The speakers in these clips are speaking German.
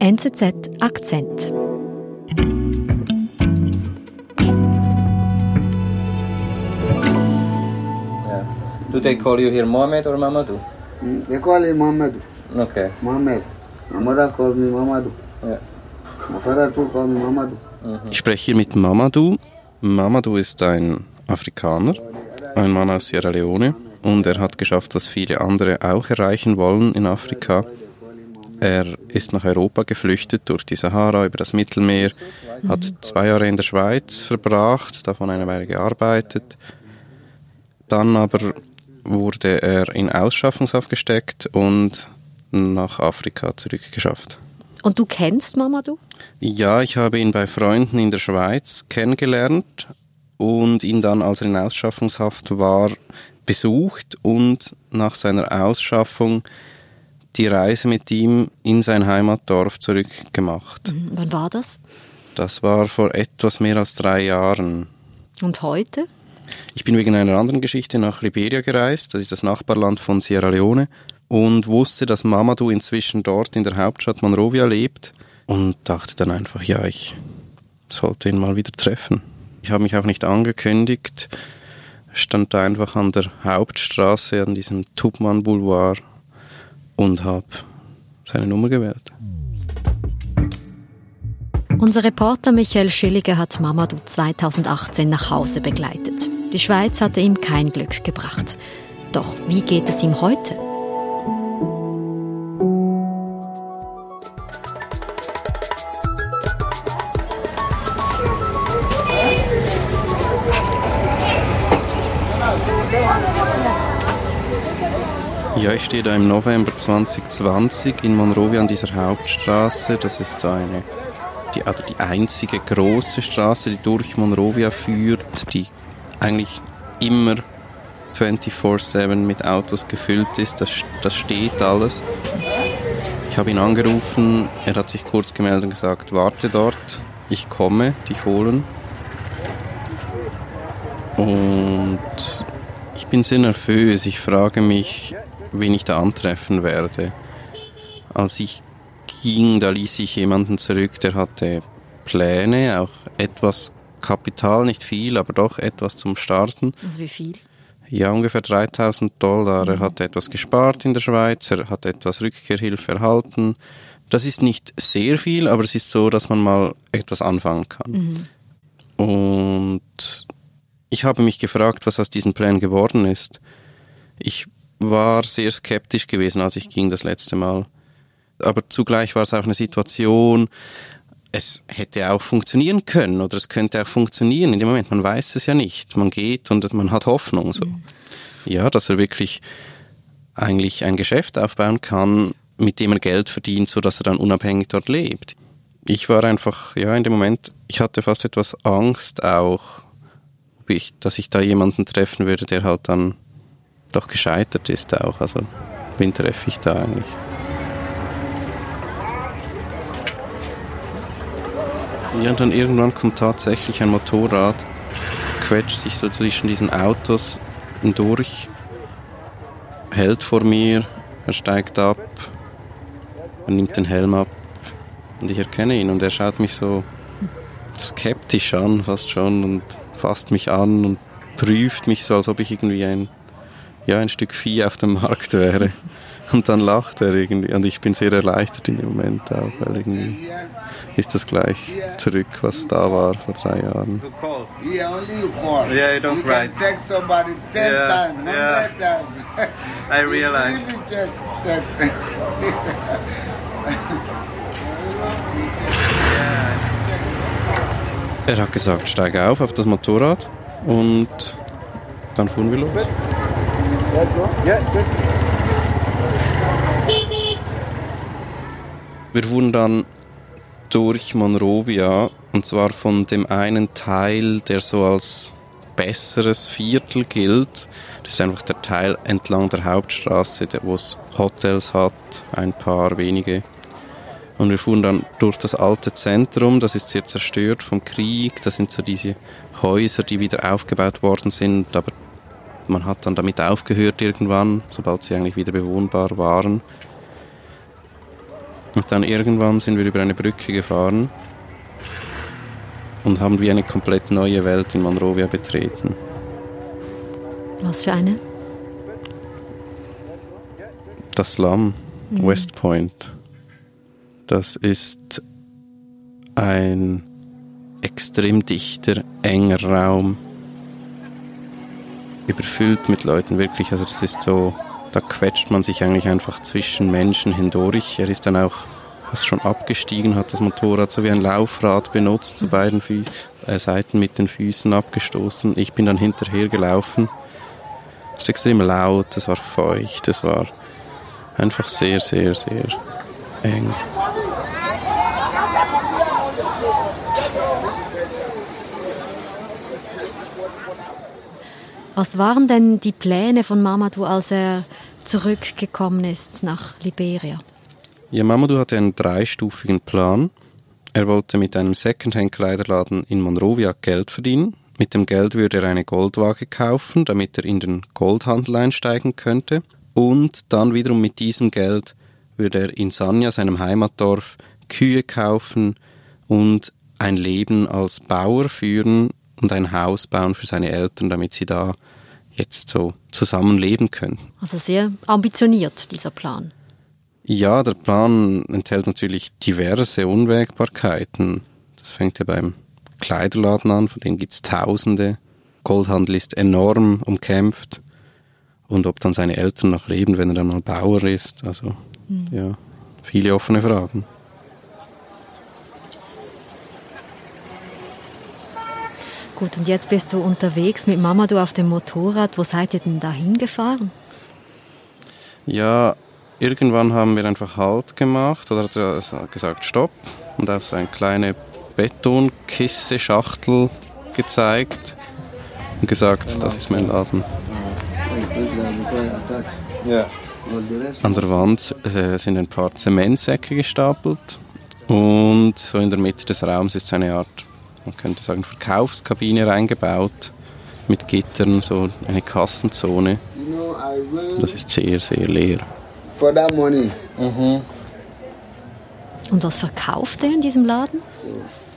NZZ Akzent. Yeah. Do they call you here Mohammed or Mamadou? Mm, They call him Mamadou. Okay. Mohammed. My mother called me Mamadou. Ja. My father too called me Mamadou. Ich spreche hier mit Mamadou. Mamadou ist ein Afrikaner, ein Mann aus Sierra Leone und er hat geschafft, was viele andere auch erreichen wollen in Afrika. Er ist nach Europa geflüchtet durch die Sahara über das Mittelmeer, hat zwei Jahre in der Schweiz verbracht, davon eine Weile gearbeitet. Dann aber wurde er in Ausschaffungshaft gesteckt und nach Afrika zurückgeschafft. Und du kennst Mamadou? Ja, ich habe ihn bei Freunden in der Schweiz kennengelernt und ihn dann, als er in Ausschaffungshaft war, besucht und nach seiner Ausschaffung die Reise mit ihm in sein Heimatdorf zurückgemacht. Mhm. Wann war das? Das war vor etwas mehr als drei Jahren. Und heute? Ich bin wegen einer anderen Geschichte nach Liberia gereist, das ist das Nachbarland von Sierra Leone, und wusste, dass Mamadou inzwischen dort in der Hauptstadt Monrovia lebt und dachte dann einfach, ja, ich sollte ihn mal wieder treffen. Ich habe mich auch nicht angekündigt, stand da einfach an der Hauptstraße, an diesem Tubman Boulevard und habe seine Nummer gewählt. Unser Reporter Michael Schilliger hat Mamadou 2018 nach Hause begleitet. Die Schweiz hatte ihm kein Glück gebracht. Doch wie geht es ihm heute? Ja, ich stehe da im November 2020 in Monrovia an dieser Hauptstraße. Das ist eine, die, also die einzige große Straße, die durch Monrovia führt, die eigentlich immer 24-7 mit Autos gefüllt ist. Das, das steht alles. Ich habe ihn angerufen, er hat sich kurz gemeldet und gesagt, warte dort, ich komme, dich holen. Und ich bin sehr nervös. Ich frage mich, wen ich da antreffen werde. Als ich ging, da ließ ich jemanden zurück, der hatte Pläne, auch etwas Kapital, nicht viel, aber doch etwas zum Starten. Also wie viel? Ja, ungefähr 3000 Dollar. Er hat etwas gespart in der Schweiz, er hat etwas Rückkehrhilfe erhalten. Das ist nicht sehr viel, aber es ist so, dass man mal etwas anfangen kann. Und ich habe mich gefragt, was aus diesen Plänen geworden ist. Ich war sehr skeptisch gewesen, als ich ging das letzte Mal. Aber zugleich war es auch eine Situation, es hätte auch funktionieren können oder es könnte auch funktionieren. In dem Moment, man weiß es ja nicht. Man geht und man hat Hoffnung. So. Ja, dass er wirklich eigentlich ein Geschäft aufbauen kann, mit dem er Geld verdient, so dass er dann unabhängig dort lebt. Ich war einfach, ja, in dem Moment, ich hatte fast etwas Angst auch, dass ich da jemanden treffen würde, der halt dann doch gescheitert ist auch. Also, wen treffe ich da eigentlich? Ja, und dann irgendwann kommt tatsächlich ein Motorrad, quetscht sich so zwischen diesen Autos durch, hält vor mir, er steigt ab, er nimmt den Helm ab und ich erkenne ihn und er schaut mich so skeptisch an, fast schon, und fasst mich an und prüft mich so, als ob ich irgendwie ein, ja, ein Stück Vieh auf dem Markt wäre. Und dann lacht er irgendwie und ich bin sehr erleichtert in dem Moment auch, weil irgendwie ist das gleich zurück, was da war vor drei Jahren. Yeah, only you call. Yeah, you don't you write. can text somebody ten Yeah, times, yeah. hundred times. I realize. Text. Er hat gesagt, steig auf auf das Motorrad und dann fuhren wir los. Wir fuhren dann durch Monrovia und zwar von dem einen Teil, der so als besseres Viertel gilt. Das ist einfach der Teil entlang der Hauptstraße, wo es Hotels hat, ein paar wenige. Und wir fuhren dann durch das alte Zentrum, das ist sehr zerstört vom Krieg. Das sind so diese Häuser, die wieder aufgebaut worden sind, aber man hat dann damit aufgehört irgendwann, sobald sie eigentlich wieder bewohnbar waren. Und dann irgendwann sind wir über eine Brücke gefahren und haben wie eine komplett neue Welt in Monrovia betreten. Was für eine? Das Slum, West Point, das ist ein extrem dichter, enger Raum, überfüllt mit Leuten, wirklich. Also das ist so, da quetscht man sich eigentlich einfach zwischen Menschen hindurch. Er ist dann auch fast schon abgestiegen, hat das Motorrad so wie ein Laufrad benutzt, zu beiden Fü äh, Seiten mit den Füßen abgestoßen. Ich bin dann hinterher gelaufen. Es ist extrem laut, es war feucht, es war einfach sehr, sehr, sehr eng. Was waren denn die Pläne von Mamadou, als er zurückgekommen ist nach Liberia? Ja, Mamadou hatte einen dreistufigen Plan. Er wollte mit einem Secondhand-Kleiderladen in Monrovia Geld verdienen. Mit dem Geld würde er eine Goldwaage kaufen, damit er in den Goldhandel einsteigen könnte. Und dann wiederum mit diesem Geld würde er in Sanya, seinem Heimatdorf, Kühe kaufen und ein Leben als Bauer führen und ein Haus bauen für seine Eltern, damit sie da jetzt so zusammenleben können. Also sehr ambitioniert, dieser Plan. Ja, der Plan enthält natürlich diverse Unwägbarkeiten. Das fängt ja beim Kleiderladen an, von denen gibt es Tausende. Goldhandel ist enorm umkämpft. Und ob dann seine Eltern noch leben, wenn er dann mal Bauer ist. Also, mhm. ja, viele offene Fragen. Gut, und jetzt bist du unterwegs mit Mama, du auf dem Motorrad. Wo seid ihr denn da hingefahren? Ja, irgendwann haben wir einfach Halt gemacht oder hat er gesagt Stopp und auf so eine kleine Betonkiste, Schachtel gezeigt und gesagt, das ist mein Laden. Ja. An der Wand äh, sind ein paar Zementsäcke gestapelt und so in der Mitte des Raums ist so eine Art man könnte sagen, Verkaufskabine reingebaut mit Gittern, so eine Kassenzone. Das ist sehr, sehr leer. For that money. Mhm. Und was verkauft er in diesem Laden?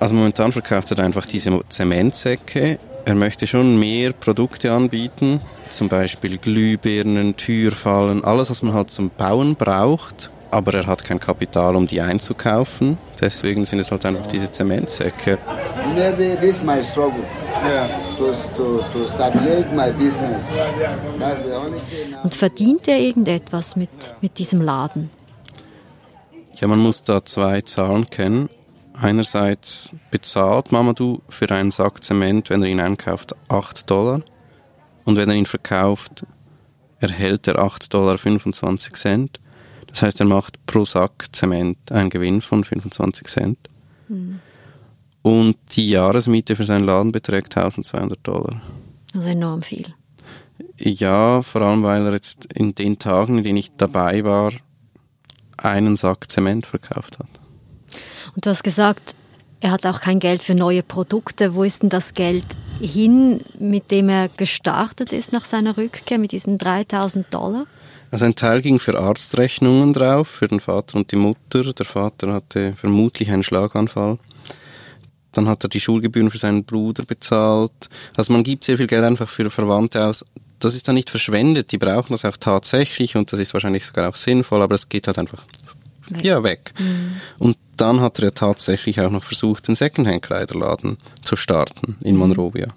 Also momentan verkauft er einfach diese Zementsäcke. Er möchte schon mehr Produkte anbieten, zum Beispiel Glühbirnen, Türfallen, alles, was man halt zum Bauen braucht, aber er hat kein Kapital, um die einzukaufen. Deswegen sind es halt einfach diese Zementsäcke. Maybe this is my struggle. Und verdient er irgendetwas mit, mit diesem Laden? Ja, man muss da zwei Zahlen kennen. Einerseits bezahlt Mamadou für einen Sack Zement, wenn er ihn einkauft, 8 Dollar. Und wenn er ihn verkauft, erhält er 8,25 Dollar. Das heißt, er macht pro Sack Zement einen Gewinn von 25 Cent. Und die Jahresmiete für seinen Laden beträgt 1200 Dollar. Also enorm viel. Ja, vor allem weil er jetzt in den Tagen, in denen ich dabei war, einen Sack Zement verkauft hat. Und du hast gesagt, er hat auch kein Geld für neue Produkte. Wo ist denn das Geld hin, mit dem er gestartet ist nach seiner Rückkehr, mit diesen 3000 Dollar? Also ein Teil ging für Arztrechnungen drauf, für den Vater und die Mutter. Der Vater hatte vermutlich einen Schlaganfall. Dann hat er die Schulgebühren für seinen Bruder bezahlt. Also man gibt sehr viel Geld einfach für Verwandte aus. Das ist dann nicht verschwendet, die brauchen das auch tatsächlich und das ist wahrscheinlich sogar auch sinnvoll, aber es geht halt einfach Weg. ja, weg. Und dann hat er tatsächlich auch noch versucht, den Secondhand-Kleiderladen zu starten in Monrovia.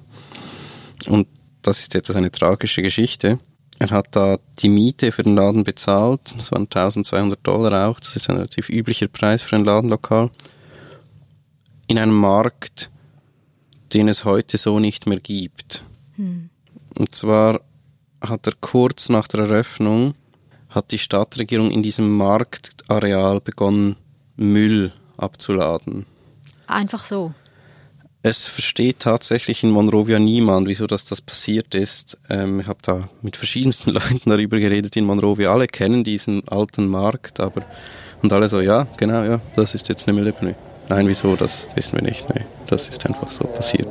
Und das ist etwas eine tragische Geschichte. Er hat da die Miete für den Laden bezahlt, das waren 1200 Dollar auch, das ist ein relativ üblicher Preis für ein Ladenlokal, in einem Markt, den es heute so nicht mehr gibt. Und zwar hat er kurz nach der Eröffnung, hat die Stadtregierung in diesem Marktareal begonnen, Müll abzuladen. Einfach so. Es versteht tatsächlich in Monrovia niemand, wieso das, das passiert ist. Ähm, ich habe da mit verschiedensten Leuten darüber geredet in Monrovia. Alle kennen diesen alten Markt, aber und alle so, ja, genau, ja, das ist jetzt eine Mülldeponie. Nein, wieso, das wissen wir nicht. Nee, das ist einfach so passiert.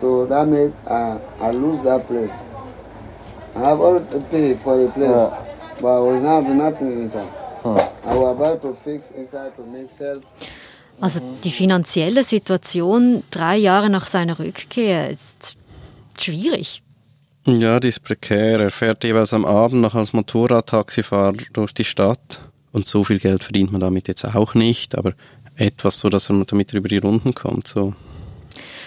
So that made uh, I lose that place. I have already paid for the place, Yeah. but I was not having nothing inside. Hm. I was about to fix inside to make self. Also die finanzielle Situation drei Jahre nach seiner Rückkehr ist schwierig. Ja, die ist prekär. Er fährt jeweils am Abend noch als Motorradtaxifahrer durch die Stadt. Und so viel Geld verdient man damit jetzt auch nicht, aber etwas so, dass er damit über die Runden kommt. So.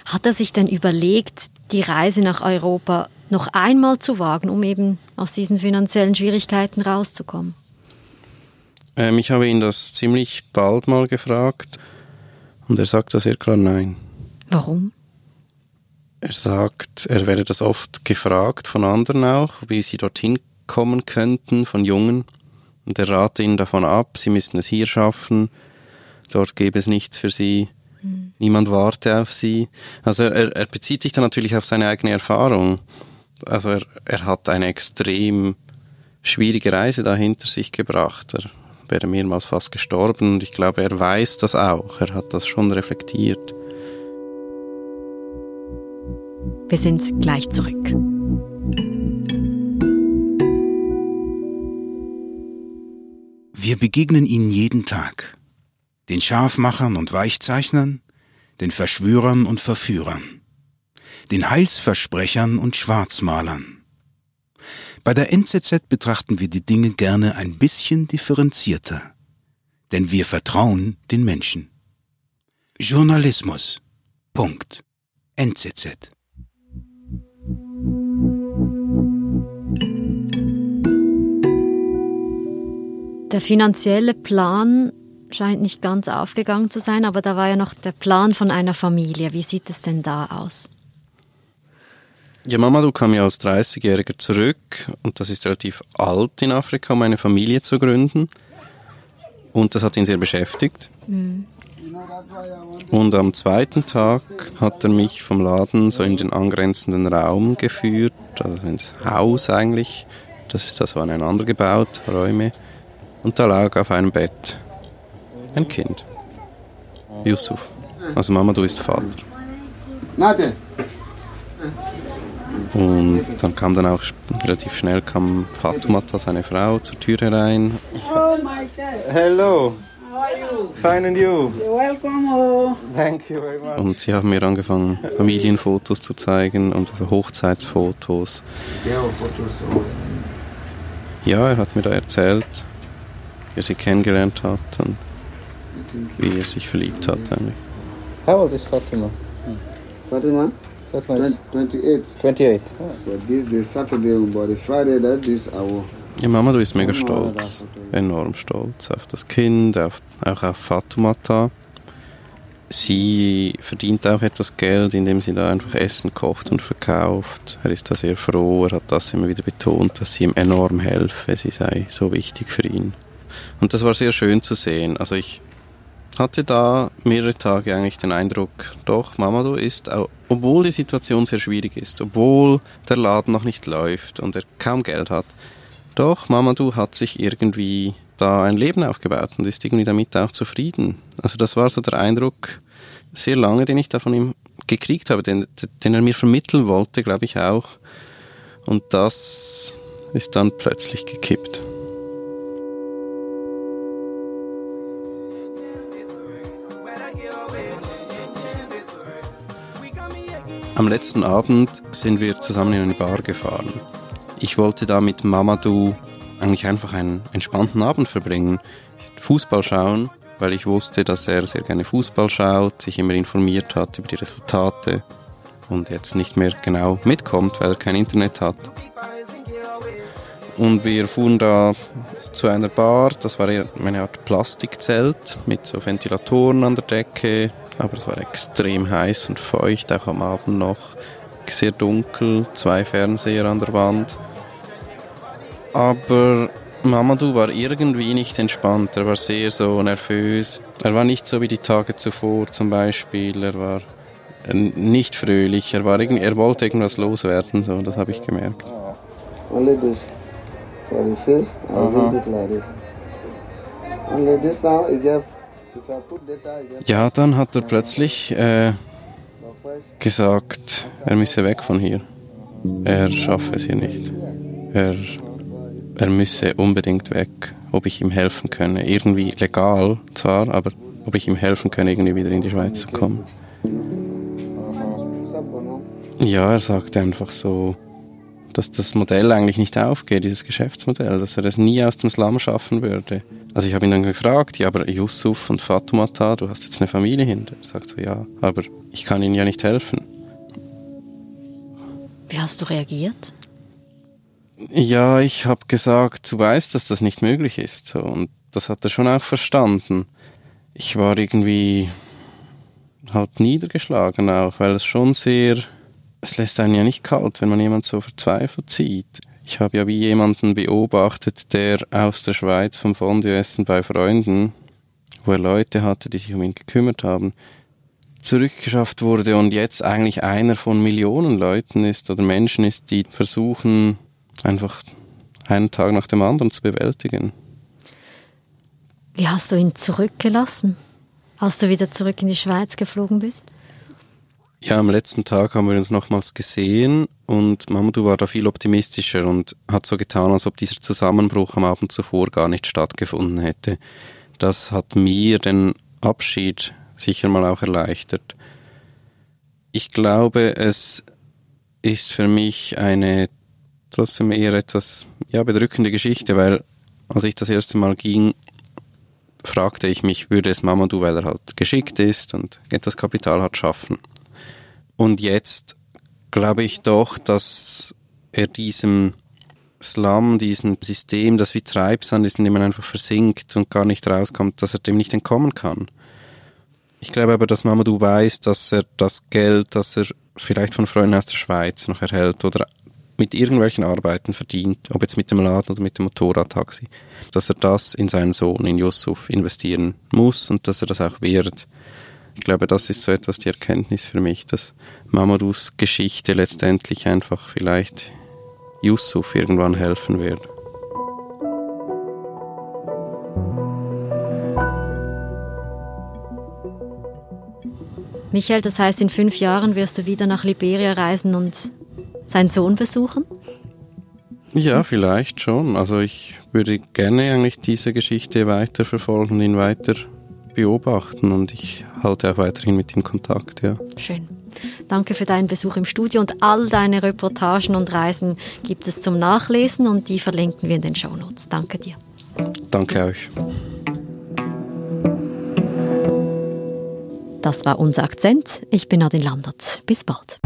Hat er sich denn überlegt, die Reise nach Europa noch einmal zu wagen, um eben aus diesen finanziellen Schwierigkeiten rauszukommen? Ähm, ich habe ihn das ziemlich bald mal gefragt und er sagt das sehr klar nein. Warum? Er sagt, er werde das oft gefragt von anderen auch, wie sie dorthin kommen könnten, von Jungen. Und er rate ihnen davon ab, sie müssten es hier schaffen, dort gäbe es nichts für sie, mhm. niemand warte auf sie. Also er, er bezieht sich dann natürlich auf seine eigene Erfahrung. Also er, er hat eine extrem schwierige Reise da hinter sich gebracht. Er wäre mehrmals fast gestorben und ich glaube, er weiß das auch. Er hat das schon reflektiert. Wir sind gleich zurück. Wir begegnen ihnen jeden Tag. Den Scharfmachern und Weichzeichnern, den Verschwörern und Verführern, den Heilsversprechern und Schwarzmalern. Bei der NZZ betrachten wir die Dinge gerne ein bisschen differenzierter, denn wir vertrauen den Menschen. Journalismus. Punkt. NZZ. Der finanzielle Plan scheint nicht ganz aufgegangen zu sein, aber da war ja noch der Plan von einer Familie. Wie sieht es denn da aus? Ja, Mama, du kam ja als 30-Jähriger zurück und das ist relativ alt in Afrika, um eine Familie zu gründen. Und das hat ihn sehr beschäftigt. Mhm. Und am zweiten Tag hat er mich vom Laden so in den angrenzenden Raum geführt, also ins Haus eigentlich. Das ist das aneinander gebaut, Räume. Und da lag auf einem Bett ein Kind. Yusuf. Also Mama, du bist Vater. Und dann kam dann auch relativ schnell kam Fatumata, seine Frau, zur Tür herein. Oh my God. Hello. How are you? Fine and you? You're welcome. Oh. Thank you very much. Und sie haben mir angefangen, Familienfotos zu zeigen und also Hochzeitsfotos. Ja, er hat mir da erzählt, wie er sie kennengelernt hat und wie er sich verliebt hat eigentlich. How old is Fatima? Fatima? Fatima is 28. 28. But this the Saturday, but the Friday that is our. Ja, Mama, du bist mega stolz. Enorm stolz auf das Kind, auf, auch auf Fatumata. Sie verdient auch etwas Geld, indem sie da einfach Essen kocht und verkauft. Er ist da sehr froh, er hat das immer wieder betont, dass sie ihm enorm helfe, sie sei so wichtig für ihn. Und das war sehr schön zu sehen. Also ich hatte da mehrere Tage eigentlich den Eindruck, doch, Mamadou ist, obwohl die Situation sehr schwierig ist, obwohl der Laden noch nicht läuft und er kaum Geld hat, doch, Mamadou hat sich irgendwie da ein Leben aufgebaut und ist irgendwie damit auch zufrieden. Also das war so der Eindruck sehr lange, den ich da von ihm gekriegt habe, den, den er mir vermitteln wollte, glaube ich auch. Und das ist dann plötzlich gekippt. Am letzten Abend sind wir zusammen in eine Bar gefahren. Ich wollte da mit Mamadou eigentlich einfach einen entspannten Abend verbringen. Fußball schauen, weil ich wusste, dass er sehr gerne Fußball schaut, sich immer informiert hat über die Resultate und jetzt nicht mehr genau mitkommt, weil er kein Internet hat. Und wir fuhren da zu einer Bar, das war eine Art Plastikzelt mit so Ventilatoren an der Decke, aber es war extrem heiß und feucht, auch am Abend noch. Sehr dunkel, zwei Fernseher an der Wand. Aber Mamadou war irgendwie nicht entspannt. Er war sehr so nervös. Er war nicht so wie die Tage zuvor zum Beispiel. Er war nicht fröhlich. Er, war er wollte irgendwas loswerden. So, das habe ich gemerkt. Only this for the face and uh -huh. like this. Only this now, it gave ja, dann hat er plötzlich äh, gesagt, er müsse weg von hier. Er schaffe es hier nicht. Er, er müsse unbedingt weg, ob ich ihm helfen könne. Irgendwie legal zwar, aber ob ich ihm helfen könne, irgendwie wieder in die Schweiz zu kommen. Ja, er sagte einfach so, dass das Modell eigentlich nicht aufgeht, dieses Geschäftsmodell, dass er das nie aus dem Slum schaffen würde. Also ich habe ihn dann gefragt, ja, aber Yusuf und Fatumata, du hast jetzt eine Familie hinter. Er sagt so, ja, aber ich kann ihnen ja nicht helfen. Wie hast du reagiert? Ja, ich habe gesagt, du weißt, dass das nicht möglich ist. Und das hat er schon auch verstanden. Ich war irgendwie halt niedergeschlagen auch, weil es schon sehr, es lässt einen ja nicht kalt, wenn man jemand so verzweifelt sieht. Ich habe ja wie jemanden beobachtet, der aus der Schweiz vom Fondue-Essen bei Freunden, wo er Leute hatte, die sich um ihn gekümmert haben, zurückgeschafft wurde und jetzt eigentlich einer von Millionen Leuten ist oder Menschen ist, die versuchen, einfach einen Tag nach dem anderen zu bewältigen. Wie hast du ihn zurückgelassen, als du wieder zurück in die Schweiz geflogen bist? Ja, am letzten Tag haben wir uns nochmals gesehen und Mamadou war da viel optimistischer und hat so getan, als ob dieser Zusammenbruch am Abend zuvor gar nicht stattgefunden hätte. Das hat mir den Abschied sicher mal auch erleichtert. Ich glaube, es ist für mich eine trotzdem eher etwas ja, bedrückende Geschichte, weil als ich das erste Mal ging, fragte ich mich, würde es Mamadou, weil er halt geschickt ist und etwas Kapital hat, schaffen. Und jetzt glaube ich doch, dass er diesem Slum, diesem System, das wie Treibsand ist, in dem man einfach versinkt und gar nicht rauskommt, dass er dem nicht entkommen kann. Ich glaube aber, dass Mamadou weiß, dass er das Geld, das er vielleicht von Freunden aus der Schweiz noch erhält oder mit irgendwelchen Arbeiten verdient, ob jetzt mit dem Laden oder mit dem Motorradtaxi, dass er das in seinen Sohn, in Yusuf, investieren muss und dass er das auch wird. Ich glaube, das ist so etwas die Erkenntnis für mich, dass Mamadous Geschichte letztendlich einfach vielleicht Yusuf irgendwann helfen wird. Michael, das heißt, in fünf Jahren wirst du wieder nach Liberia reisen und seinen Sohn besuchen? Ja, vielleicht schon. Also ich würde gerne eigentlich diese Geschichte weiter verfolgen, ihn weiter beobachten und ich halte auch weiterhin mit ihm Kontakt, ja. Schön. Danke für deinen Besuch im Studio und all deine Reportagen und Reisen gibt es zum Nachlesen und die verlinken wir in den Shownotes. Danke dir. Danke euch. Das war unser Akzent. Ich bin Nadine Landert. Bis bald.